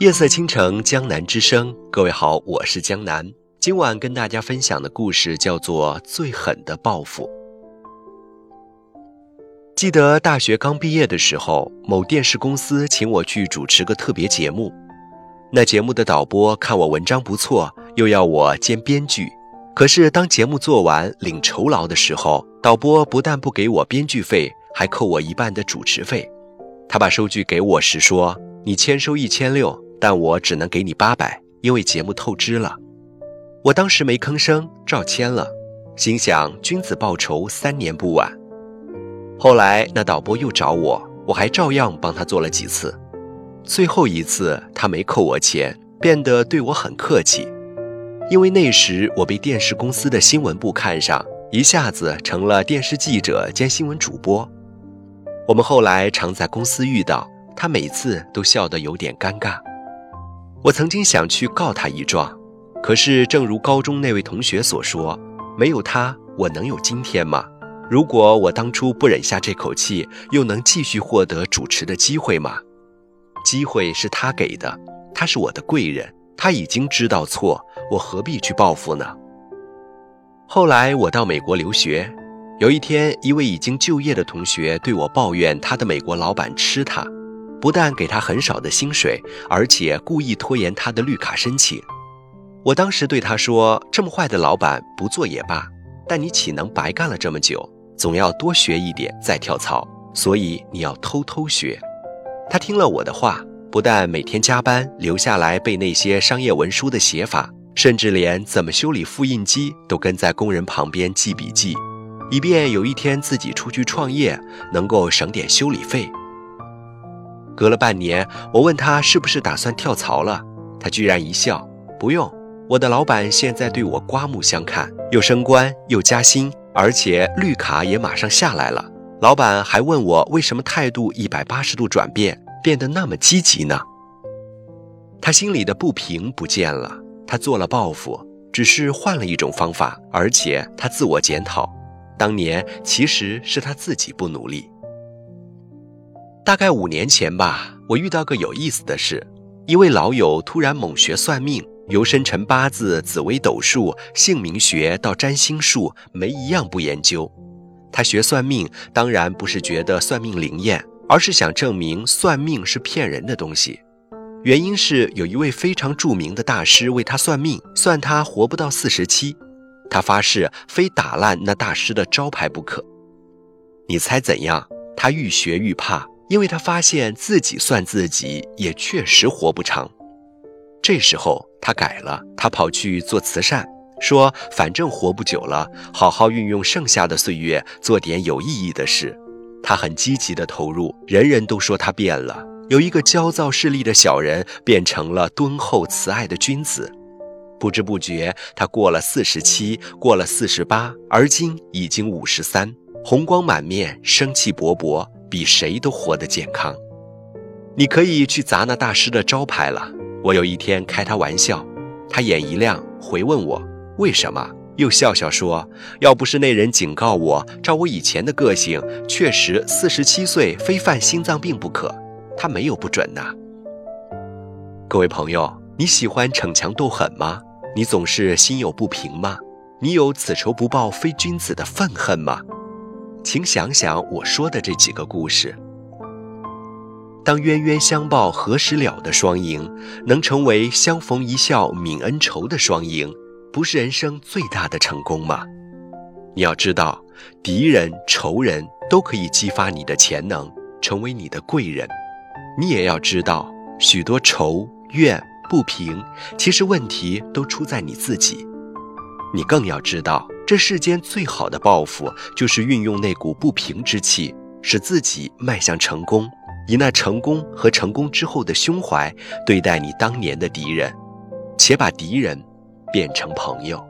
夜色倾城，江南之声。各位好，我是江南。今晚跟大家分享的故事叫做《最狠的报复》。记得大学刚毕业的时候，某电视公司请我去主持个特别节目。那节目的导播看我文章不错，又要我兼编剧。可是当节目做完领酬劳的时候，导播不但不给我编剧费，还扣我一半的主持费。他把收据给我时说：“你签收一千六。”但我只能给你八百，因为节目透支了。我当时没吭声，照签了，心想君子报仇，三年不晚。后来那导播又找我，我还照样帮他做了几次。最后一次他没扣我钱，变得对我很客气，因为那时我被电视公司的新闻部看上，一下子成了电视记者兼新闻主播。我们后来常在公司遇到，他每次都笑得有点尴尬。我曾经想去告他一状，可是正如高中那位同学所说，没有他，我能有今天吗？如果我当初不忍下这口气，又能继续获得主持的机会吗？机会是他给的，他是我的贵人，他已经知道错，我何必去报复呢？后来我到美国留学，有一天，一位已经就业的同学对我抱怨，他的美国老板吃他。不但给他很少的薪水，而且故意拖延他的绿卡申请。我当时对他说：“这么坏的老板不做也罢，但你岂能白干了这么久？总要多学一点再跳槽，所以你要偷偷学。”他听了我的话，不但每天加班留下来背那些商业文书的写法，甚至连怎么修理复印机都跟在工人旁边记笔记，以便有一天自己出去创业能够省点修理费。隔了半年，我问他是不是打算跳槽了，他居然一笑：“不用，我的老板现在对我刮目相看，又升官又加薪，而且绿卡也马上下来了。老板还问我为什么态度一百八十度转变，变得那么积极呢？”他心里的不平不见了，他做了报复，只是换了一种方法，而且他自我检讨，当年其实是他自己不努力。大概五年前吧，我遇到个有意思的事。一位老友突然猛学算命，由生辰八字、紫微斗数、姓名学到占星术，没一样不研究。他学算命，当然不是觉得算命灵验，而是想证明算命是骗人的东西。原因是有一位非常著名的大师为他算命，算他活不到四十七。他发誓非打烂那大师的招牌不可。你猜怎样？他愈学愈怕。因为他发现自己算自己也确实活不长，这时候他改了，他跑去做慈善，说反正活不久了，好好运用剩下的岁月做点有意义的事。他很积极的投入，人人都说他变了，由一个焦躁势利的小人变成了敦厚慈爱的君子。不知不觉，他过了四十七，过了四十八，而今已经五十三，红光满面，生气勃勃。比谁都活得健康，你可以去砸那大师的招牌了。我有一天开他玩笑，他眼一亮，回问我为什么，又笑笑说：“要不是那人警告我，照我以前的个性，确实四十七岁非犯心脏病不可。他没有不准呐。”各位朋友，你喜欢逞强斗狠吗？你总是心有不平吗？你有此仇不报非君子的愤恨吗？请想想我说的这几个故事。当冤冤相报何时了的双赢，能成为相逢一笑泯恩仇的双赢，不是人生最大的成功吗？你要知道，敌人、仇人都可以激发你的潜能，成为你的贵人。你也要知道，许多仇怨不平，其实问题都出在你自己。你更要知道。这世间最好的报复，就是运用那股不平之气，使自己迈向成功，以那成功和成功之后的胸怀对待你当年的敌人，且把敌人变成朋友。